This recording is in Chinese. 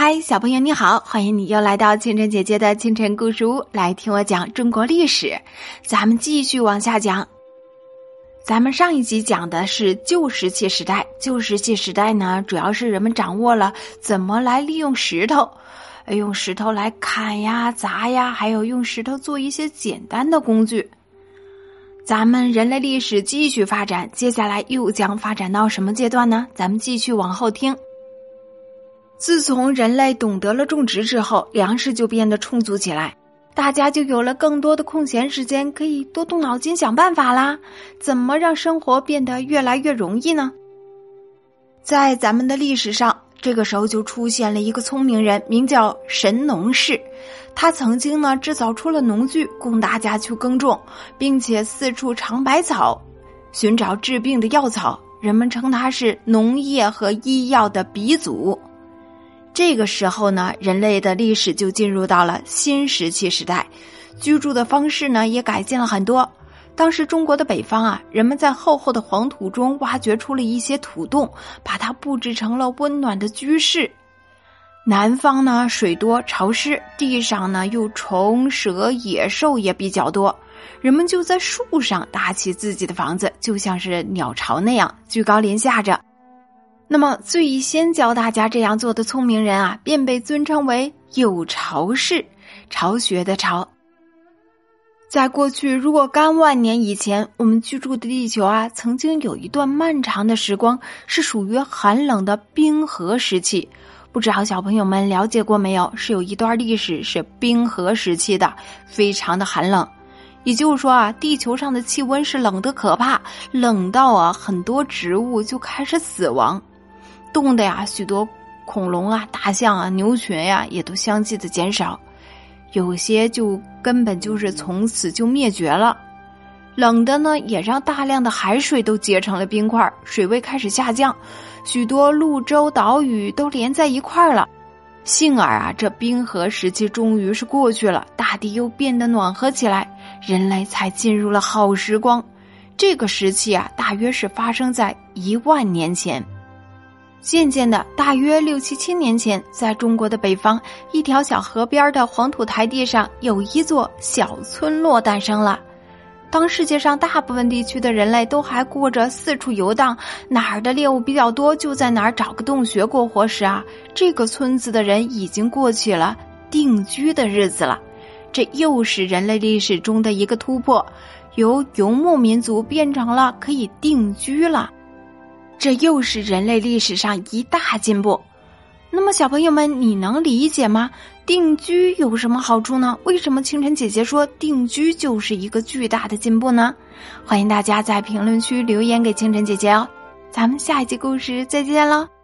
嗨，小朋友你好，欢迎你又来到清晨姐姐的清晨故事屋，来听我讲中国历史。咱们继续往下讲。咱们上一集讲的是旧石器时代，旧石器时代呢，主要是人们掌握了怎么来利用石头，用石头来砍呀、砸呀，还有用石头做一些简单的工具。咱们人类历史继续发展，接下来又将发展到什么阶段呢？咱们继续往后听。自从人类懂得了种植之后，粮食就变得充足起来，大家就有了更多的空闲时间，可以多动脑筋想办法啦。怎么让生活变得越来越容易呢？在咱们的历史上，这个时候就出现了一个聪明人，名叫神农氏。他曾经呢制造出了农具，供大家去耕种，并且四处尝百草，寻找治病的药草。人们称他是农业和医药的鼻祖。这个时候呢，人类的历史就进入到了新石器时代，居住的方式呢也改进了很多。当时中国的北方啊，人们在厚厚的黄土中挖掘出了一些土洞，把它布置成了温暖的居室。南方呢，水多潮湿，地上呢又虫蛇野兽也比较多，人们就在树上搭起自己的房子，就像是鸟巢那样居高临下着。那么，最先教大家这样做的聪明人啊，便被尊称为有巢氏，巢穴的巢。在过去，如果干万年以前，我们居住的地球啊，曾经有一段漫长的时光是属于寒冷的冰河时期。不知道小朋友们了解过没有？是有一段历史是冰河时期的，非常的寒冷。也就是说啊，地球上的气温是冷的可怕，冷到啊，很多植物就开始死亡。冻的呀，许多恐龙啊、大象啊、牛群呀，也都相继的减少，有些就根本就是从此就灭绝了。冷的呢，也让大量的海水都结成了冰块，水位开始下降，许多陆洲岛屿都连在一块儿了。幸而啊，这冰河时期终于是过去了，大地又变得暖和起来，人类才进入了好时光。这个时期啊，大约是发生在一万年前。渐渐的，大约六七千年前，在中国的北方，一条小河边的黄土台地上，有一座小村落诞生了。当世界上大部分地区的人类都还过着四处游荡，哪儿的猎物比较多，就在哪儿找个洞穴过活时啊，这个村子的人已经过起了定居的日子了。这又是人类历史中的一个突破，由游牧民族变成了可以定居了。这又是人类历史上一大进步。那么，小朋友们，你能理解吗？定居有什么好处呢？为什么清晨姐姐说定居就是一个巨大的进步呢？欢迎大家在评论区留言给清晨姐姐哦。咱们下一集故事再见喽。